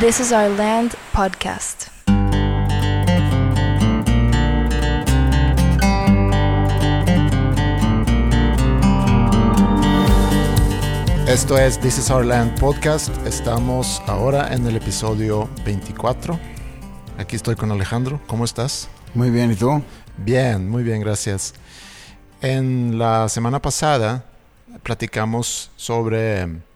This is Our Land podcast. Esto es This is Our Land podcast. Estamos ahora en el episodio 24. Aquí estoy con Alejandro. ¿Cómo estás? Muy bien, ¿y tú? Bien, muy bien, gracias. En la semana pasada platicamos sobre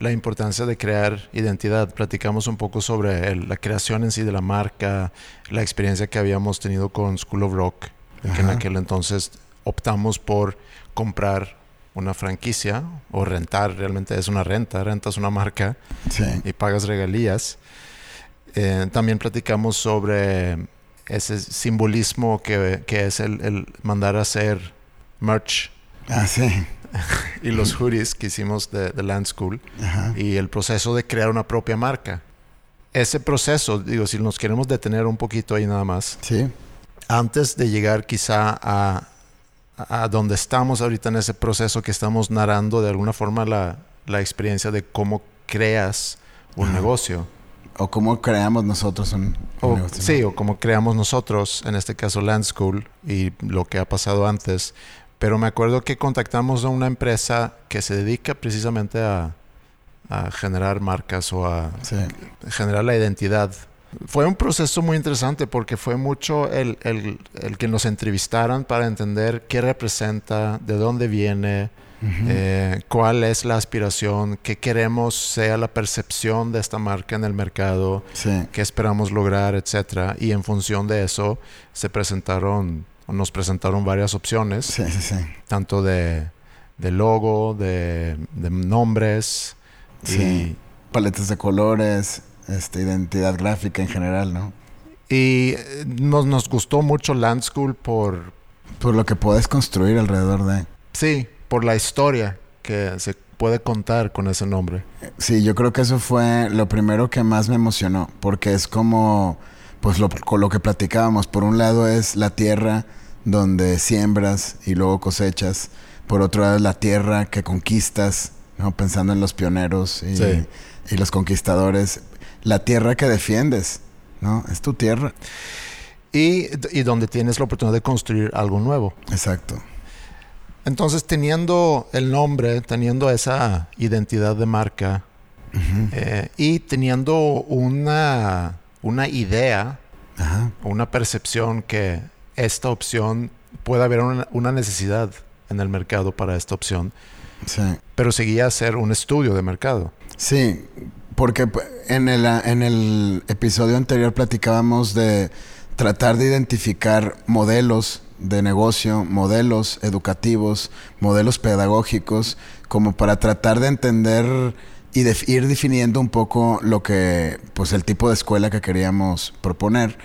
la importancia de crear identidad. Platicamos un poco sobre el- la creación en sí de la marca, la experiencia que habíamos tenido con School of Rock, que en aquel entonces optamos por comprar una franquicia o rentar, realmente es una renta, rentas una marca Sí. y pagas regalías. Eh, también platicamos sobre ese simbolismo que, que es el, el mandar a hacer merch Ah, sí. y los hoodies que hicimos de, de Land School Ajá. y el proceso de crear una propia marca. Ese proceso, digo, si nos queremos detener un poquito ahí nada más, Sí. antes de llegar quizá a, a donde estamos ahorita en ese proceso que estamos narrando de alguna forma la, la experiencia de cómo creas un Ajá. negocio. O cómo creamos nosotros un, un O, negocio, sí, o como creamos nosotros, en este caso Land School, y lo que ha pasado antes. Pero me acuerdo que contactamos a una empresa que se dedica precisamente a, a generar marcas o a Sí. generar la identidad. Fue un proceso muy interesante porque fue mucho el, el- el que nos entrevistaran para entender qué representa, de dónde viene, Ujú. eh, cuál es la aspiración, qué queremos sea la percepción de esta marca en el mercado Sí. qué esperamos lograr, etcétera. Y en función de eso se presentaron, nos presentaron varias opciones, Sí, sí, sí. tanto de, de logo, de, de nombres Sí. Paletas de colores, este, identidad gráfica en general, ¿no? y, y eh, nos, nos gustó mucho Land School por, Por lo que puedes construir alrededor de... sí, por la historia que se puede contar con ese nombre. Sí, yo creo que eso fue lo primero que más me emocionó, porque es como, pues lo, con lo que platicábamos. Por un lado es la tierra donde siembras y luego cosechas. Por otro lado la tierra que conquistas, ¿no? pensando en los pioneros y, Sí. y los conquistadores. La tierra que defiendes, ¿no? Es tu tierra. Y, y donde tienes la oportunidad de construir algo nuevo. Exacto. Entonces, teniendo el nombre, teniendo esa identidad de marca. Eh, y teniendo una, una idea, Ajá. una percepción que esta opción puede haber una, una necesidad en el mercado para esta opción, Sí. pero seguía a ser un estudio de mercado. Sí, porque en el, en el episodio anterior platicábamos de tratar de identificar modelos de negocio, modelos educativos, modelos pedagógicos, como para tratar de entender y de ir definiendo un poco lo que, pues el tipo de escuela que queríamos proponer.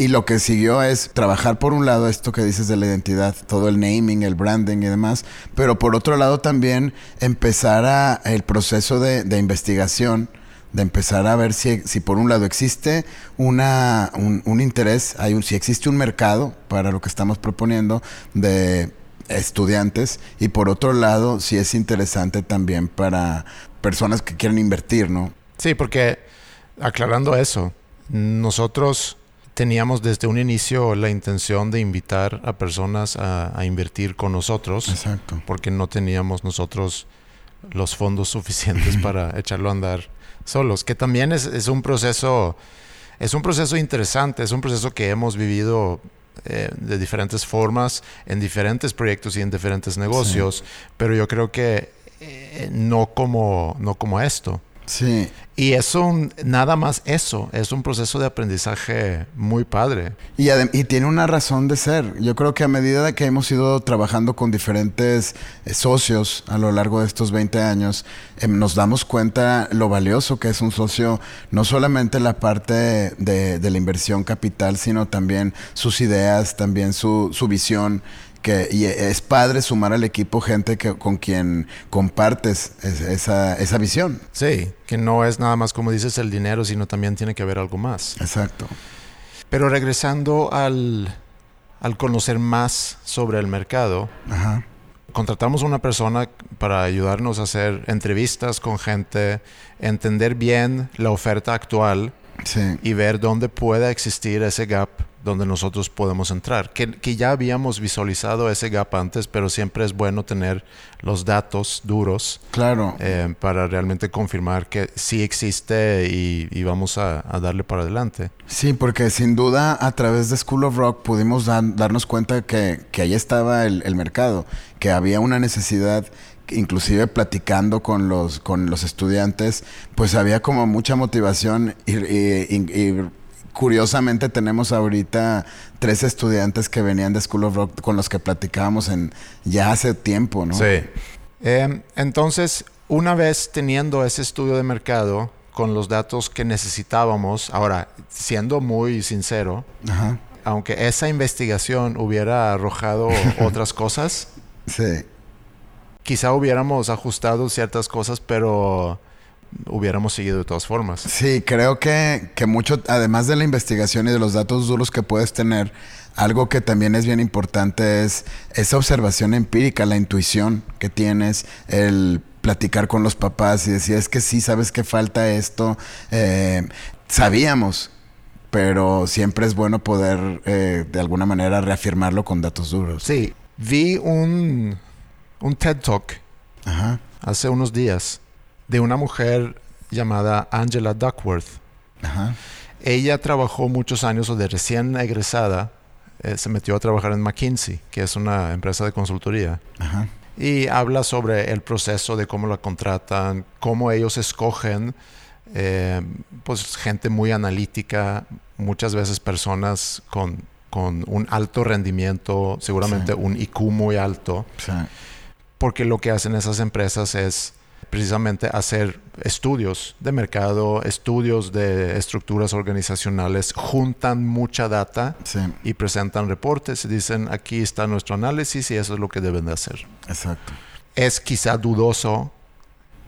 Y lo que siguió es trabajar por un lado esto que dices de la identidad, todo el naming, el branding y demás, pero por otro lado también empezar a el proceso de, de investigación, de empezar a ver si, si por un lado existe una, un, interés, hay un, si existe un mercado para lo que estamos proponiendo de estudiantes y por otro lado si es interesante también para personas que quieren invertir, ¿no? Sí, porque aclarando eso, nosotros teníamos desde un inicio la intención de invitar a personas a, a invertir con nosotros, Exacto. porque no teníamos nosotros los fondos suficientes para echarlo a andar solos, que también es, es un proceso, es un proceso interesante, es un proceso que hemos vivido eh, de diferentes formas, en diferentes proyectos y en diferentes negocios, pero yo creo que eh, no como, no como esto. Sí, Y es un, nada más eso, es un proceso de aprendizaje muy padre. Y, y tiene una razón de ser. Yo creo que a medida de que hemos ido trabajando con diferentes eh, socios a lo largo de estos 20 años, em, nos damos cuenta lo valioso que es un socio, no solamente la parte de, de la inversión capital, sino también sus ideas, también su, su visión. Que, y es padre sumar al equipo gente que, con quien compartes es- esa, esa visión. Sí, que no es nada más como dices el dinero, sino también tiene que haber algo más. Exacto. Pero regresando al, al conocer más sobre el mercado, Ajá. contratamos a una persona para ayudarnos a hacer entrevistas con gente, entender bien la oferta actual Sí. y ver dónde pueda existir ese gap donde nosotros podemos entrar. Que, que ya habíamos visualizado ese gap antes, pero siempre es bueno tener los datos duros Claro. eh, para realmente confirmar que sí existe y, y vamos a, a darle para adelante. Sí, porque sin duda a través de School of Rock pudimos dan- darnos cuenta que, que ahí estaba el, el mercado, que había una necesidad, inclusive platicando con los, con los estudiantes, pues había como mucha motivación y, y- y- y curiosamente tenemos ahorita tres estudiantes que venían de School of Rock con los que platicábamos en ya hace tiempo, ¿no? Sí. Eh, entonces, una vez teniendo ese estudio de mercado con los datos que necesitábamos, ahora, siendo muy sincero, Ajá. aunque esa investigación hubiera arrojado otras cosas, Sí. Quizá hubiéramos ajustado ciertas cosas, pero hubiéramos seguido de todas formas. Sí, creo que, que mucho, además de la investigación y de los datos duros que puedes tener, algo que también es bien importante es esa observación empírica, la intuición que tienes, el platicar con los papás y decir, es que sí, sabes que falta esto. Eh, sabíamos, pero siempre es bueno poder eh, de alguna manera reafirmarlo con datos duros. Sí, vi un, un TED Talk Ajá, hace unos días de una mujer llamada Angela Duckworth. ajá, Ella trabajó muchos años o de recién egresada, eh, se metió a trabajar en McKinsey, que es una empresa de consultoría. ajá. Y habla sobre el proceso de cómo la contratan, cómo ellos escogen, eh, pues gente muy analítica, muchas veces personas con, con un alto rendimiento, seguramente Sí. un IQ muy alto, Sí, porque lo que hacen esas empresas es precisamente hacer estudios de mercado, estudios de estructuras organizacionales, juntan mucha data sí, y presentan reportes y dicen aquí está nuestro análisis y eso es lo que deben de hacer exacto. es quizá dudoso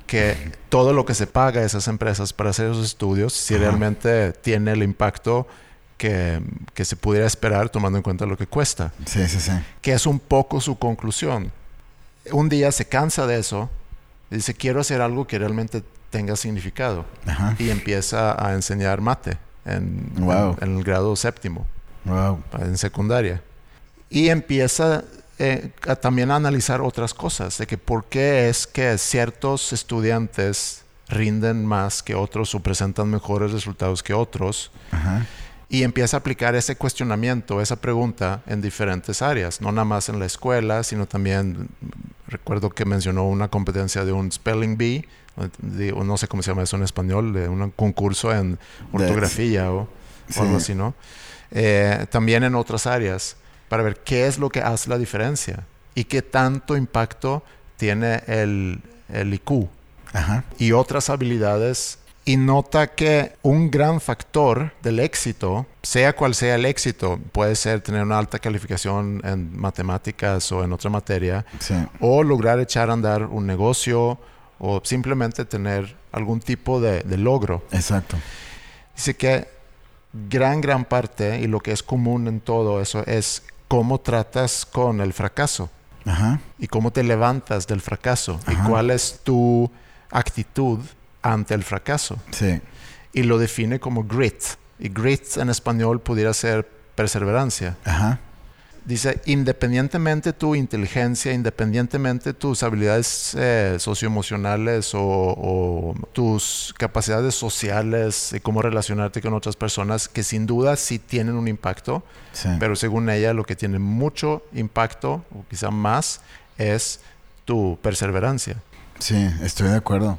que todo lo que se paga a esas empresas para hacer esos estudios, si Ajá. realmente tiene el impacto que, que se pudiera esperar tomando en cuenta lo que cuesta, Sí, sí, sí. que es un poco su conclusión. Un día se cansa de eso y dice, quiero hacer algo que realmente tenga significado Ajá. y empieza a enseñar mate en, Wow. en- en el grado séptimo Wow. en secundaria. Y empieza eh, a también a analizar otras cosas, de que por qué es que ciertos estudiantes rinden más que otros o presentan mejores resultados que otros. Ajá. Y empieza a aplicar ese cuestionamiento, esa pregunta en diferentes áreas, no nada más en la escuela, sino también, recuerdo que mencionó una competencia de un spelling bee, de- o no sé cómo se llama eso en español, de un concurso en ortografía o, Sí. o algo así, ¿no? Eh, también en otras áreas, para ver qué es lo que hace la diferencia y qué tanto impacto tiene el, el IQ Ajá. y otras habilidades y nota que un gran factor del éxito, sea cual sea el éxito, puede ser tener una alta calificación en matemáticas o en otra materia, Sí. o lograr echar a andar un negocio o simplemente tener algún tipo de, de logro. Exacto. Dice que gran, gran parte y lo que es común en todo eso es cómo tratas con el fracaso Ajá. y cómo te levantas del fracaso Ajá. y cuál es tu actitud ante el fracaso. Sí. Y lo define como grit. Y grit en español pudiera ser perseverancia. Ajá. Dice, independientemente tu inteligencia, independientemente tus habilidades eh, socioemocionales o, o tus capacidades sociales y cómo relacionarte con otras personas, que sin duda sí tienen un impacto, Sí. pero según ella lo que tiene mucho impacto, o quizá más, es tu perseverancia. Sí, estoy de acuerdo.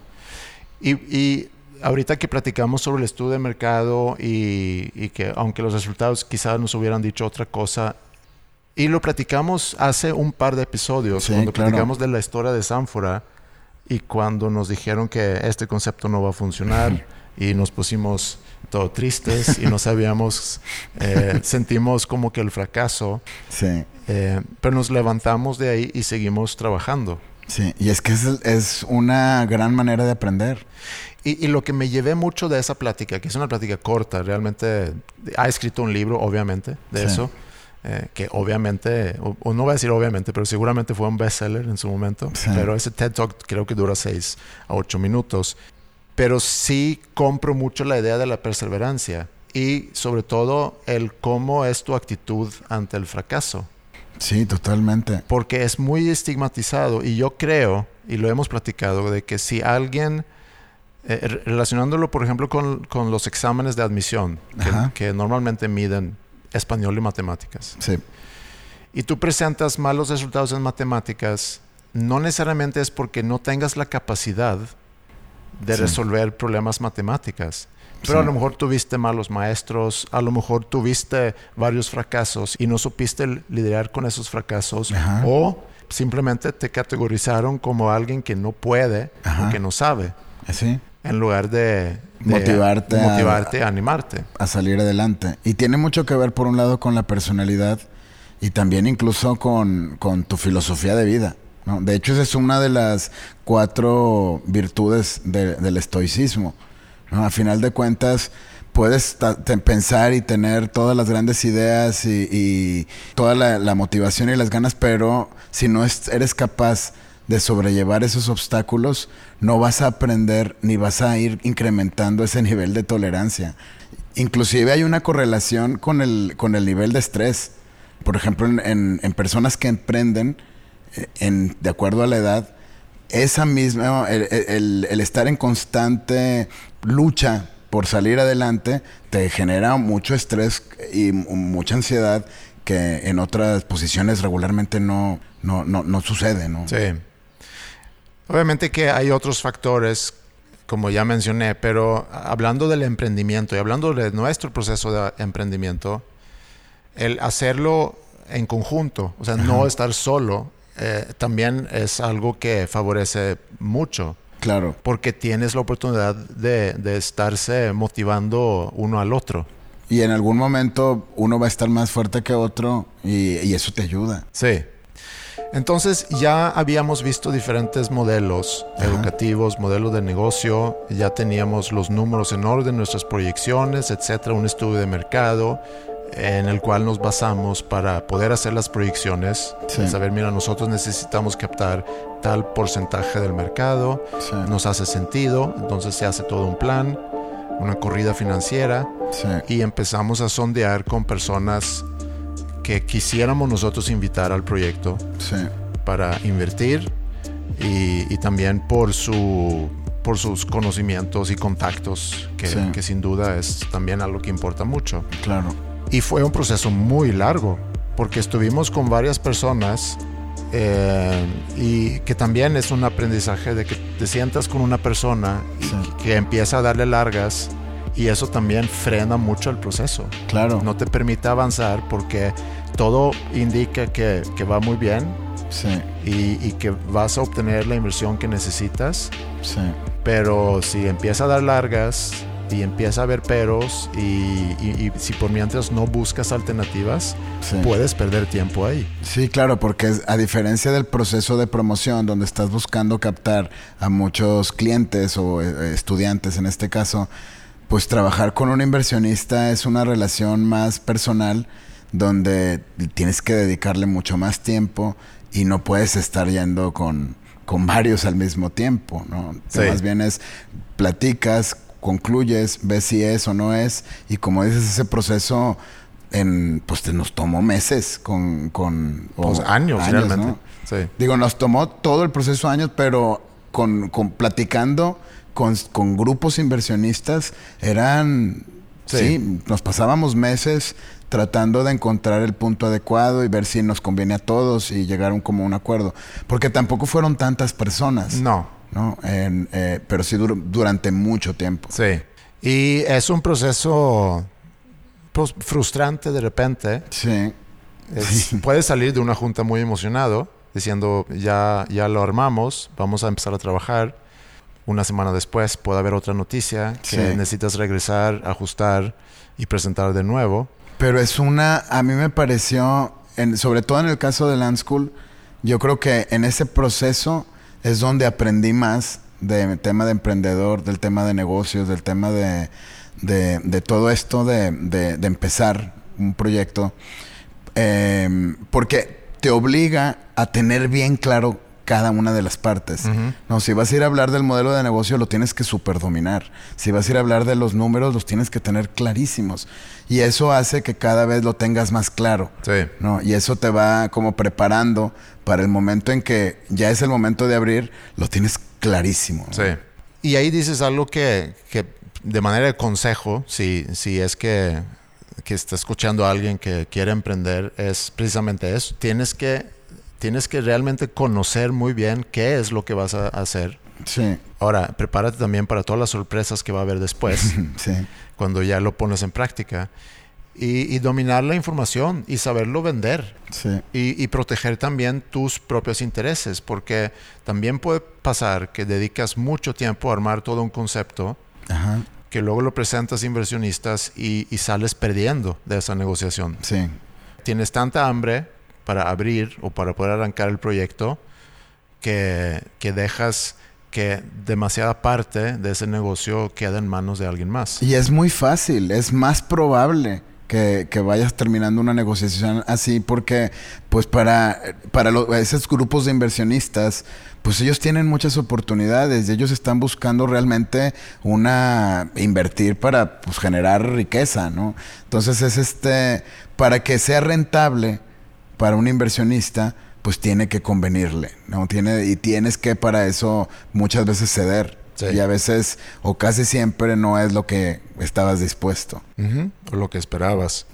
Y, y ahorita que platicamos sobre el estudio de mercado y, y que aunque los resultados quizás nos hubieran dicho otra cosa, y lo platicamos hace un par de episodios, Sí, cuando claro. platicamos de la historia de Sanfora y cuando nos dijeron que este concepto no va a funcionar y nos pusimos todo tristes y no sabíamos, eh, sentimos como que el fracaso, Sí. eh, pero nos levantamos de ahí y seguimos trabajando. Sí. Y es que es, es una gran manera de aprender. Y, y lo que me llevé mucho de esa plática, que es una plática corta, realmente ha escrito un libro, obviamente, de Sí. eso, eh, que obviamente, o, o no voy a decir obviamente, pero seguramente fue un bestseller en su momento. Sí. Pero ese TED Talk creo que dura 6 a 8 minutos. Pero sí compro mucho la idea de la perseverancia y sobre todo el cómo es tu actitud ante el fracaso. Sí, totalmente. Porque es muy estigmatizado y yo creo, y lo hemos platicado, de que si alguien, eh, re- relacionándolo por ejemplo con, con los exámenes de admisión, que, que normalmente miden español y matemáticas, Sí, y tú presentas malos resultados en matemáticas, no necesariamente es porque no tengas la capacidad de Sí. resolver problemas matemáticas. Pero a lo mejor tuviste malos maestros, a lo mejor tuviste varios fracasos y no supiste lidiar con esos fracasos Ajá. o simplemente te categorizaron como alguien que no puede Ajá. o que no sabe, sí. en lugar de, de Motivarte a- motivarte, a animarte. a salir adelante. Y tiene mucho que ver, por un lado, con la personalidad y también incluso con, con tu filosofía de vida. ¿no? De hecho, esa es una de las cuatro virtudes de- del estoicismo. A final de cuentas, puedes pensar y tener todas las grandes ideas y, toda la, motivación y las ganas, pero si no es- eres capaz de sobrellevar esos obstáculos, no vas a aprender ni vas a ir incrementando ese nivel de tolerancia. Inclusive hay una correlación con el, con el nivel de estrés. Por ejemplo, en, personas que emprenden, eh, de acuerdo a la edad, esa misma, el, el- el estar en constante lucha por salir adelante, te genera mucho estrés y mucha ansiedad que en otras posiciones regularmente no, no, no, no sucede, ¿no? Sí. Obviamente que hay otros factores, como ya mencioné, pero hablando del emprendimiento y hablando de nuestro proceso de emprendimiento, el hacerlo en conjunto, o sea, no estar solo, eh, también es algo que favorece mucho, Claro. porque tienes la oportunidad de, de estarse motivando uno al otro. Y en algún momento uno va a estar más fuerte que otro y, y eso te ayuda. Sí. Entonces ya habíamos visto diferentes modelos Ajá. educativos, modelos de negocio, ya teníamos los números en orden, nuestras proyecciones, etcétera, un estudio de mercado en el cual nos basamos para poder hacer las proyecciones, Sí. saber, mira, nosotros necesitamos captar tal porcentaje del mercado, Sí. nos hace sentido, entonces se hace todo un plan, una corrida financiera Sí. y empezamos a sondear con personas que quisiéramos nosotros invitar al proyecto para invertir y, y también por su por sus conocimientos y contactos que, Sí. que sin duda es también algo que importa mucho Claro. Y fue un proceso muy largo porque estuvimos con varias personas eh, y que también es un aprendizaje de que te sientas con una persona y Sí. que empieza a darle largas y eso también frena mucho el proceso Claro. no te permite avanzar porque todo indica que, que va muy bien Sí. y, y que vas a obtener la inversión que necesitas, Sí. pero si empieza a dar largas y empieza a haber peros y, y- y si por mientras no buscas alternativas, Sí. puedes perder tiempo ahí. Sí, claro, porque a diferencia del proceso de promoción, donde estás buscando captar a muchos clientes o eh, estudiantes en este caso, pues trabajar con un inversionista es una relación más personal, donde tienes que dedicarle mucho más tiempo y no puedes estar yendo con, con varios al mismo tiempo, ¿no? Sí. Más bien es platicas, concluyes, ves si es o no es, y como dices, ese proceso en, pues te nos tomó meses con, con Pues años, realmente. ¿no? Sí. Digo, nos tomó todo el proceso años, pero con, con platicando con, con grupos inversionistas eran Sí. sí. nos pasábamos meses tratando de encontrar el punto adecuado y ver si nos conviene a todos y llegaron como a un acuerdo, porque tampoco fueron tantas personas, No, ¿no? En, eh, pero sí dur- durante mucho tiempo. sí. Y es un proceso pues, frustrante de repente. Sí, Es- Sí. Puedes salir de una junta muy emocionado, diciendo, ya, ya lo armamos, vamos a empezar a trabajar. Una semana después puede haber otra noticia que Sí. necesitas regresar, ajustar y presentar de nuevo. Pero es una, a mí me pareció, en- sobre todo en el caso de Land School, yo creo que en ese proceso es donde aprendí más del tema de emprendedor, del tema de negocios, del tema de, de- todo esto de, de- empezar un proyecto. Em, porque te obliga a tener bien claro cada una de las partes. No, si vas a ir a hablar del modelo de negocio, lo tienes que superdominar. Si vas a ir a hablar de los números, los tienes que tener clarísimos. Y eso hace que cada vez lo tengas más claro. Sí. ¿no? Y eso te va como preparando para el momento en que ya es el momento de abrir, lo tienes clarísimo. Sí. Y ahí dices algo que, que de manera de consejo, si, si es que, que está escuchando a alguien que quiere emprender, es precisamente eso. Tienes que tienes que realmente conocer muy bien qué es lo que vas a hacer. Sí. Ahora, prepárate también para todas las sorpresas que va a haber después, sí. cuando ya lo pones en práctica. Y, dominar la información y saberlo vender. Sí. Y, proteger también tus propios intereses, porque también puede pasar que dedicas mucho tiempo a armar todo un concepto, que luego lo presentas a inversionistas y, y sales perdiendo de esa negociación. Sí. Tienes tanta hambre para abrir o para poder arrancar el proyecto que, dejas que demasiada parte de ese negocio quede en manos de alguien más. Y es muy fácil, es más probable que, vayas terminando una negociación así porque pues para, para esos grupos de inversionistas pues ellos tienen muchas oportunidades y ellos están buscando realmente una invertir para pues, generar riqueza, ¿no? Entonces es este para que sea rentable para un inversionista, pues tiene que convenirle, ¿no? Tiene, y tienes que para eso muchas veces ceder. Y a veces, o casi siempre, no es lo que estabas dispuesto. O lo que esperabas.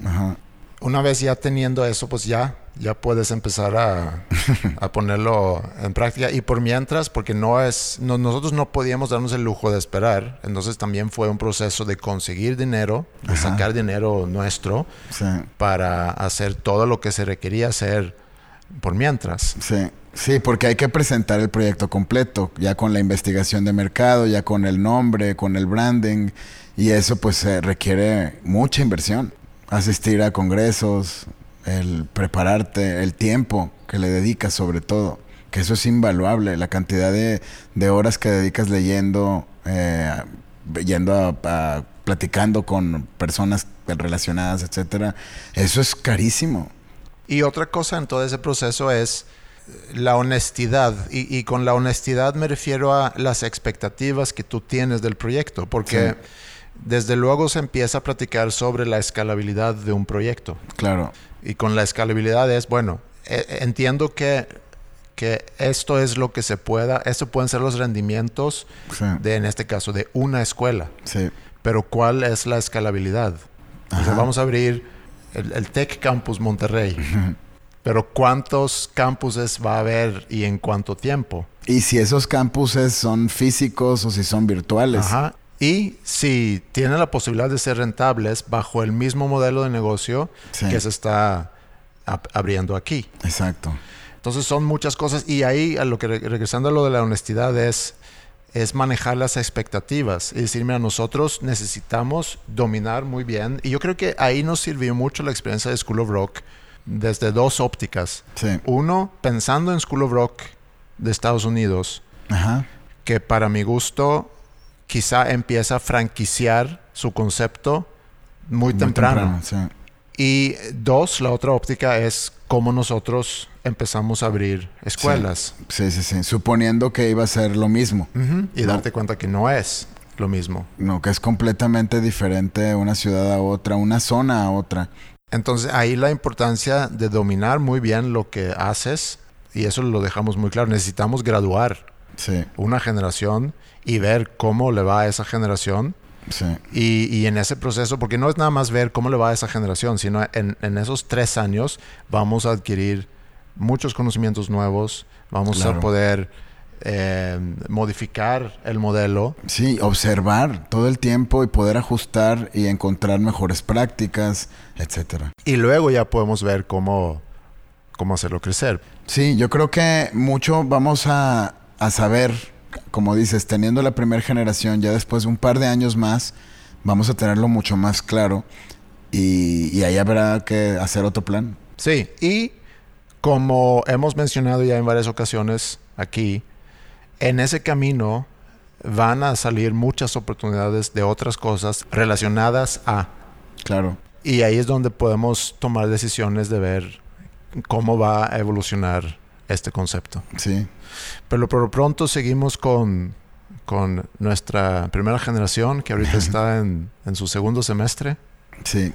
Una vez ya teniendo eso, pues ya, ya puedes empezar a, a, ponerlo en práctica. Y por mientras, porque no es, nosotros no podíamos darnos el lujo de esperar. Entonces también fue un proceso de conseguir dinero, de sacar dinero nuestro para hacer todo lo que se requería hacer por mientras. Sí. Sí, porque hay que presentar el proyecto completo, ya con la investigación de mercado, ya con el nombre, con el branding, y eso pues requiere mucha inversión. Asistir a congresos, el prepararte, el tiempo que le dedicas sobre todo, que eso es invaluable, la cantidad de, horas que dedicas leyendo, eh, yendo a, platicando con personas relacionadas, etcétera, eso es carísimo. Y otra cosa en todo ese proceso es la honestidad. Y, con la honestidad me refiero a las expectativas que tú tienes del proyecto, porque desde luego se empieza a platicar sobre la escalabilidad de un proyecto. Claro. Y con la escalabilidad es, bueno, e, entiendo que, que esto es lo que se pueda, esto pueden ser los rendimientos de, en este caso, de una escuela. Sí. Pero ¿cuál es la escalabilidad? vamos a abrir el, el Tech Campus Monterrey. Pero ¿cuántos campuses va a haber y en cuánto tiempo? Y si esos campuses son físicos o si son virtuales. Ajá. Y si tienen la posibilidad de ser rentables bajo el mismo modelo de negocio que se está abriendo aquí. Exacto. Entonces son muchas cosas y ahí a lo que regresando a lo de la honestidad es es manejar las expectativas y decir, mira, nosotros necesitamos dominar muy bien. Y yo creo que ahí nos sirvió mucho la experiencia de School of Rock desde dos ópticas. Uno, pensando en School of Rock de Estados Unidos, que para mi gusto quizá empieza a franquiciar su concepto muy, temprano. Y dos, la otra óptica es cómo nosotros empezamos a abrir escuelas. Sí, sí, sí. Suponiendo que iba a ser lo mismo. Y darte cuenta que no es lo mismo. No, que es completamente diferente una ciudad a otra, una zona a otra. Entonces ahí la importancia de dominar muy bien lo que haces, y eso lo dejamos muy claro, necesitamos graduar una generación y ver cómo le va a esa generación. Y, en ese proceso, porque no es nada más ver cómo le va a esa generación, sino en, esos tres años vamos a adquirir muchos conocimientos nuevos, vamos a poder eh, modificar el modelo. Sí, observar todo el tiempo y poder ajustar y encontrar mejores prácticas, etcétera. Y luego ya podemos ver cómo, cómo hacerlo crecer. Sí, yo creo que mucho vamos a, a saber, como dices, teniendo la primera generación, ya después de un par de años más, vamos a tenerlo mucho más claro y, y ahí habrá que hacer otro plan. Sí, y como hemos mencionado ya en varias ocasiones aquí, en ese camino van a salir muchas oportunidades de otras cosas relacionadas a. Claro. Y ahí es donde podemos tomar decisiones de ver cómo va a evolucionar este concepto. Sí. Pero por lo pronto seguimos con, con nuestra primera generación, que ahorita está en, en su segundo semestre. Sí.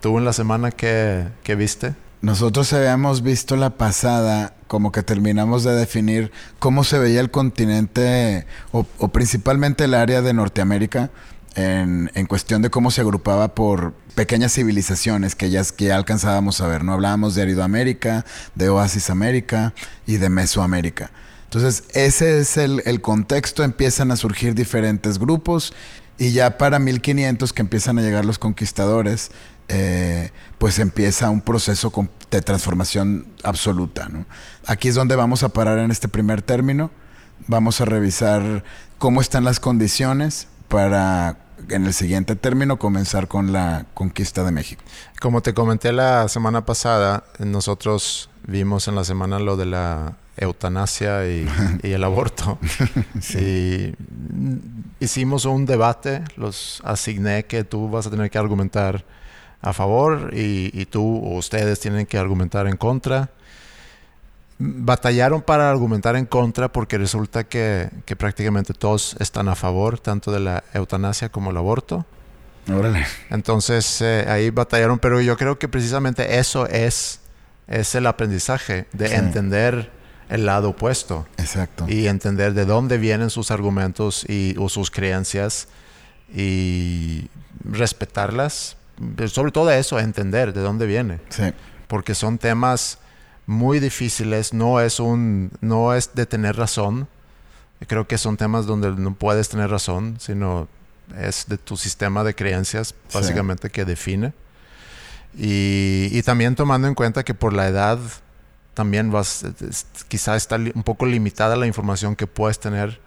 ¿Tú en la semana que, que viste? Nosotros habíamos visto la pasada, como que terminamos de definir cómo se veía el continente, o, o principalmente el área de Norteamérica, en, cuestión de cómo se agrupaba por pequeñas civilizaciones que ya, que alcanzábamos a ver. No hablábamos de Aridoamérica, de Oasis América y de Mesoamérica. Entonces, ese es el, el contexto, empiezan a surgir diferentes grupos y ya para 1500 que empiezan a llegar los conquistadores, eh, pues empieza un proceso de transformación absoluta. ¿no? Aquí es donde vamos a parar en este primer término. Vamos a revisar cómo están las condiciones para en el siguiente término comenzar con la conquista de México. Como te comenté la semana pasada, nosotros vimos en la semana lo de la eutanasia y, y el aborto. sí. Y hicimos un debate, los asigné que tú vas a tener que argumentar a favor y, y tú o ustedes tienen que argumentar en contra. Batallaron para argumentar en contra porque resulta que, que, prácticamente todos están a favor, tanto de la eutanasia como el aborto. Órale. Entonces eh, ahí batallaron, pero yo creo que precisamente eso es, es el aprendizaje de sí. entender el lado opuesto. Exacto. Y entender de dónde vienen sus argumentos y, o sus creencias y respetarlas. Pero sobre todo eso, entender de dónde viene. Sí. Porque son temas muy difíciles, no es un no es de tener razón. Creo que son temas donde no puedes tener razón, sino es de tu sistema de creencias básicamente sí. que define. Y, y, también tomando en cuenta que por la edad también vas quizá está un poco limitada la información que puedes tener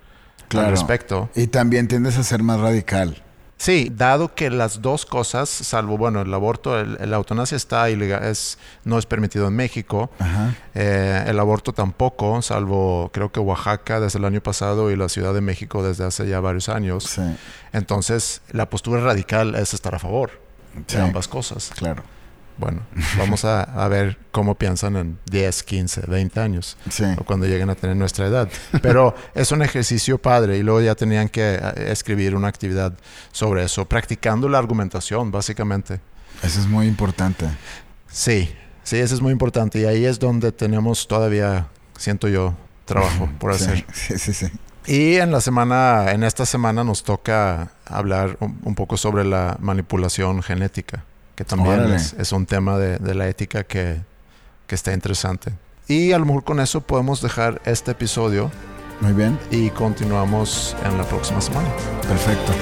claro. al respecto. Y también tiendes a ser más radical. Sí, dado que las dos cosas, salvo, bueno, el aborto, el, la eutanasia está ilegal, es, no es permitido en México. Eh, el aborto tampoco, salvo creo que Oaxaca desde el año pasado y la Ciudad de México desde hace ya varios años. Sí. Entonces, la postura radical es estar a favor sí. de ambas cosas. Claro. Bueno, vamos a, a, ver cómo piensan en 10, 15, 20 años. Sí. O cuando lleguen a tener nuestra edad. Pero es un ejercicio padre y luego ya tenían que eh, escribir una actividad sobre eso, practicando la argumentación, básicamente. Eso es muy importante. Sí, sí, eso es muy importante. Y ahí es donde tenemos todavía, siento yo, trabajo por hacer. Sí, sí, sí. Y en la semana, en esta semana nos toca hablar un poco sobre la manipulación genética que también es, es, un tema de, de la ética que, que, está interesante. Y a lo mejor con eso podemos dejar este episodio. Muy bien. Y continuamos en la próxima semana. Perfecto.